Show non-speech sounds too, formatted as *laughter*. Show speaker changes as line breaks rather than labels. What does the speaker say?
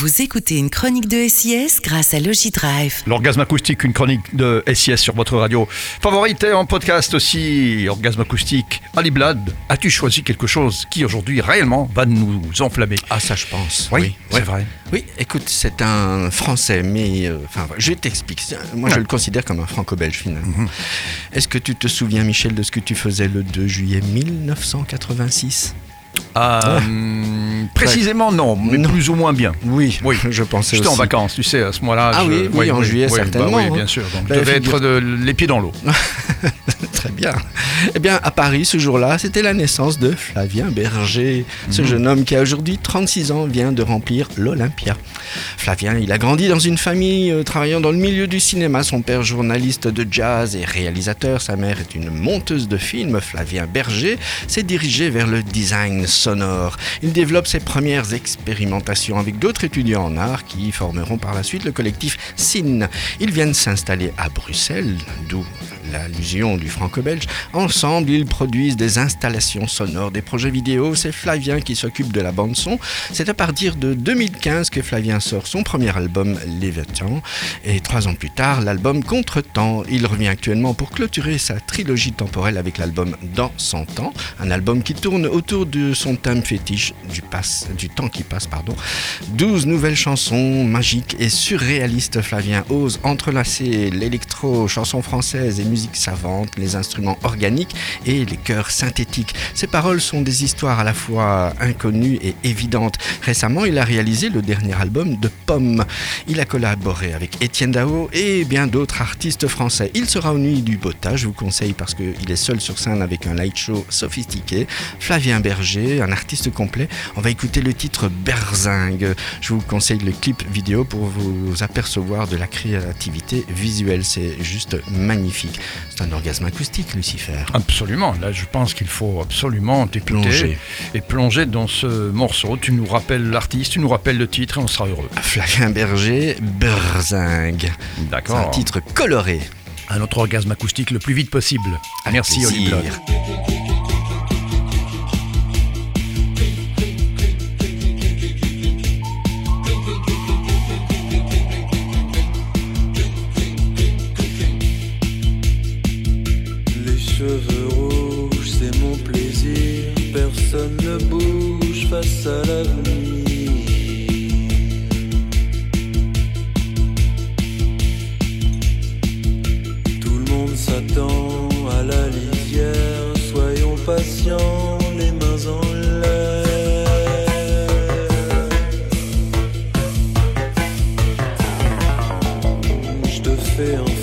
Vous écoutez une chronique de SIS grâce à Logidrive.
L'orgasme acoustique, une chronique de SIS sur votre radio favorite et en podcast aussi. Orgasme acoustique. Ali Blad, as-tu choisi quelque chose qui aujourd'hui réellement va nous enflammer?
Ah, ça, je pense.
Oui, c'est vrai.
Oui, écoute, c'est un français, mais. euh, Enfin, je t'explique. Moi, je le considère comme un franco-belge, finalement.
Mhm.
Est-ce que tu te souviens, Michel, de ce que tu faisais le 2 juillet 1986
Euh, précisément non, mais
Non.
plus ou moins bien.
Oui,
Oui. *laughs*
je pensais
J'étais en vacances, tu sais, à ce moment-là.
Ah
je-
oui, oui, en juillet,
bah
certainement,
oui,
hein.
bien sûr. Donc,
Bah,
je devais être de, les pieds dans l'eau. *laughs*
Très bien. Eh bien, à Paris, ce jour-là, c'était la naissance de Flavien Berger. Ce jeune homme qui a aujourd'hui 36 ans vient de remplir l'Olympia. Flavien, il a grandi dans une famille euh, travaillant dans le milieu du cinéma. Son père, journaliste de jazz et réalisateur. Sa mère est une monteuse de films. Flavien Berger s'est dirigé vers le design sonore. Il développe ses premières expérimentations avec d'autres étudiants en art qui formeront par la suite le collectif SIN. Ils viennent s'installer à Bruxelles, d'où l'allusion du franco-belge. Ensemble, ils produisent des installations sonores, des projets vidéo. C'est Flavien qui s'occupe de la bande-son. C'est à partir de 2015 que Flavien sort son premier album, Léviathan. Et trois ans plus tard, l'album Contre-temps. Il revient actuellement pour clôturer sa trilogie temporelle avec l'album Dans 100 ans. Un album qui tourne autour de son thème fétiche du, passe, du temps qui passe. pardon. 12 nouvelles chansons magiques et surréalistes. Flavien ose entrelacer l'électro, chansons françaises et musique savante, les instruments organiques et les chœurs synthétiques. Ses paroles sont des histoires à la fois inconnues et évidentes. Récemment, il a réalisé le dernier album de Pomme. Il a collaboré avec Étienne Dao et bien d'autres artistes français. Il sera aux Nuits du Bota, je vous conseille parce qu'il est seul sur scène avec un light show sophistiqué. Flavien Berger, un artiste complet. On va écouter le titre Berzingue. Je vous conseille le clip vidéo pour vous apercevoir de la créativité visuelle. C'est juste magnifique. C'est un orgasme acoustique, Lucifer.
Absolument. Là, je pense qu'il faut absolument t'écouter
Plonger.
et plonger dans ce morceau. Tu nous rappelles l'artiste, tu nous rappelles le titre et on sera heureux.
Flavien Berger, Berzingue. C'est un
D'accord.
titre coloré.
Un autre orgasme acoustique le plus vite possible.
Avec
Merci, Oli
ne bouge face à l'avenir. Tout le monde s'attend à la lisière. Soyons patients, les mains en l'air. Je te fais un